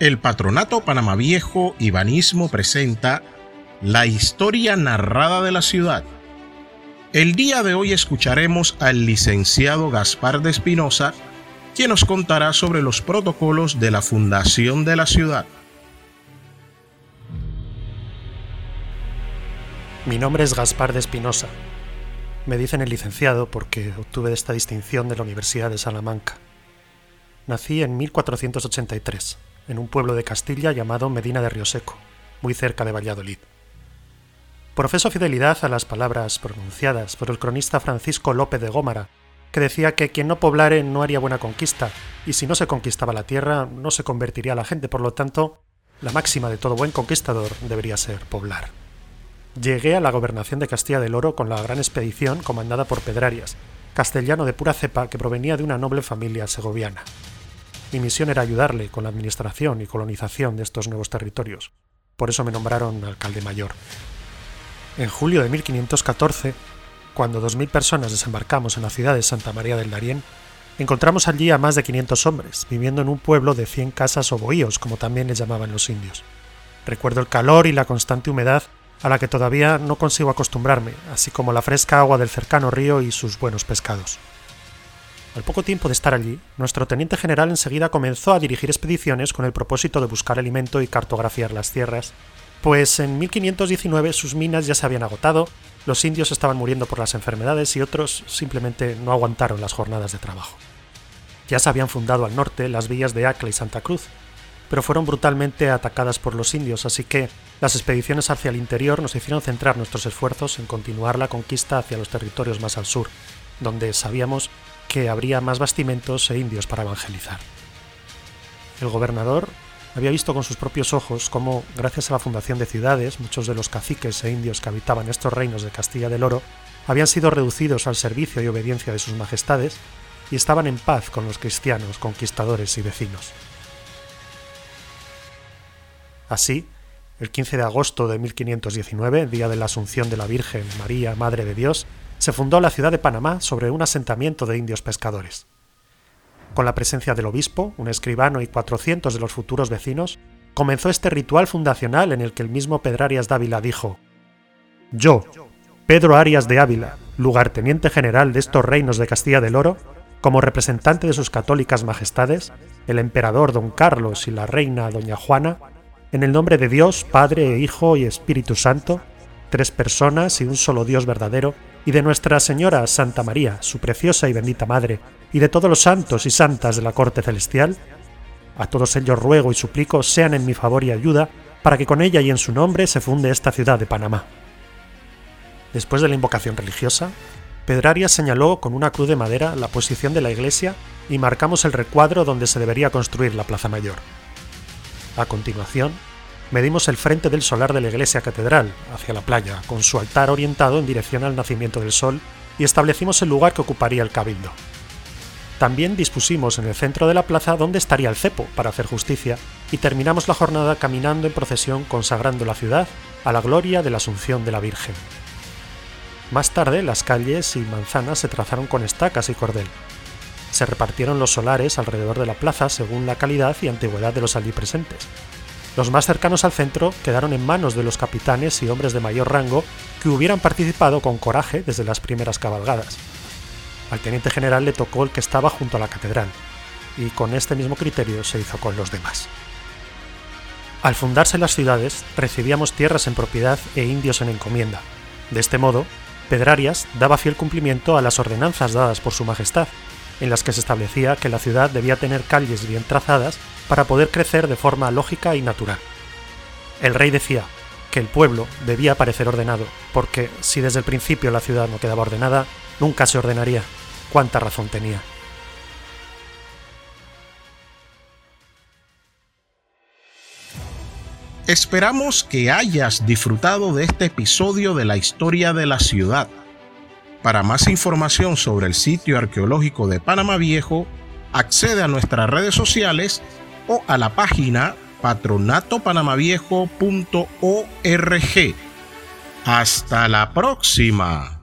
El Patronato Panamá Viejo y Banismo presenta la historia narrada de la ciudad. El día de hoy escucharemos al licenciado Gaspar de Espinosa, quien nos contará sobre los protocolos de la fundación de la ciudad. Mi nombre es Gaspar de Espinosa. Me dicen el licenciado porque obtuve esta distinción de la Universidad de Salamanca. Nací en 1483, en un pueblo de Castilla llamado Medina de Rioseco, muy cerca de Valladolid. Profeso fidelidad a las palabras pronunciadas por el cronista Francisco López de Gómara, que decía que quien no poblare no haría buena conquista, y si no se conquistaba la tierra no se convertiría la gente, por lo tanto, la máxima de todo buen conquistador debería ser poblar. Llegué a la gobernación de Castilla del Oro con la gran expedición comandada por Pedrarias, castellano de pura cepa que provenía de una noble familia segoviana. Mi misión era ayudarle con la administración y colonización de estos nuevos territorios. Por eso me nombraron alcalde mayor. En julio de 1514, cuando 2.000 personas desembarcamos en la ciudad de Santa María del Darién, encontramos allí a más de 500 hombres, viviendo en un pueblo de 100 casas o bohíos, como también les llamaban los indios. Recuerdo el calor y la constante humedad a la que todavía no consigo acostumbrarme, así como la fresca agua del cercano río y sus buenos pescados. Al poco tiempo de estar allí, nuestro teniente general enseguida comenzó a dirigir expediciones con el propósito de buscar alimento y cartografiar las tierras, pues en 1519 sus minas ya se habían agotado, los indios estaban muriendo por las enfermedades y otros simplemente no aguantaron las jornadas de trabajo. Ya se habían fundado al norte las villas de Acla y Santa Cruz, pero fueron brutalmente atacadas por los indios, así que las expediciones hacia el interior nos hicieron centrar nuestros esfuerzos en continuar la conquista hacia los territorios más al sur, donde sabíamos que habría más bastimentos e indios para evangelizar. El gobernador había visto con sus propios ojos cómo, gracias a la fundación de ciudades, muchos de los caciques e indios que habitaban estos reinos de Castilla del Oro habían sido reducidos al servicio y obediencia de sus majestades y estaban en paz con los cristianos, conquistadores y vecinos. Así, el 15 de agosto de 1519, día de la Asunción de la Virgen María, Madre de Dios, se fundó la ciudad de Panamá sobre un asentamiento de indios pescadores. Con la presencia del obispo, un escribano y 400 de los futuros vecinos, comenzó este ritual fundacional en el que el mismo Pedrarias Dávila dijo: Yo, Pedro Arias de Ávila, lugarteniente general de estos reinos de Castilla del Oro, como representante de sus católicas majestades, el emperador don Carlos y la reina doña Juana, en el nombre de Dios, Padre, Hijo y Espíritu Santo, tres personas y un solo Dios verdadero, y de Nuestra Señora Santa María, su preciosa y bendita Madre, y de todos los santos y santas de la corte celestial, a todos ellos ruego y suplico sean en mi favor y ayuda para que con ella y en su nombre se funde esta ciudad de Panamá. Después de la invocación religiosa, Pedrarias señaló con una cruz de madera la posición de la iglesia y marcamos el recuadro donde se debería construir la Plaza Mayor. A continuación, medimos el frente del solar de la iglesia catedral, hacia la playa, con su altar orientado en dirección al nacimiento del sol, y establecimos el lugar que ocuparía el cabildo. También dispusimos en el centro de la plaza dónde estaría el cepo, para hacer justicia, y terminamos la jornada caminando en procesión consagrando la ciudad a la gloria de la Asunción de la Virgen. Más tarde, las calles y manzanas se trazaron con estacas y cordel. Se repartieron los solares alrededor de la plaza según la calidad y antigüedad de los allí presentes, los más cercanos al centro quedaron en manos de los capitanes y hombres de mayor rango que hubieran participado con coraje desde las primeras cabalgadas. Al teniente general le tocó el que estaba junto a la catedral, y con este mismo criterio se hizo con los demás. Al fundarse las ciudades, recibíamos tierras en propiedad e indios en encomienda. De este modo, Pedrarias daba fiel cumplimiento a las ordenanzas dadas por su Majestad, en las que se establecía que la ciudad debía tener calles bien trazadas para poder crecer de forma lógica y natural. El rey decía que el pueblo debía parecer ordenado, porque si desde el principio la ciudad no quedaba ordenada, nunca se ordenaría. Cuánta razón tenía. Esperamos que hayas disfrutado de este episodio de la historia de la ciudad. Para más información sobre el sitio arqueológico de Panamá Viejo, accede a nuestras redes sociales o a la página patronatopanamaviejo.org. Hasta la próxima.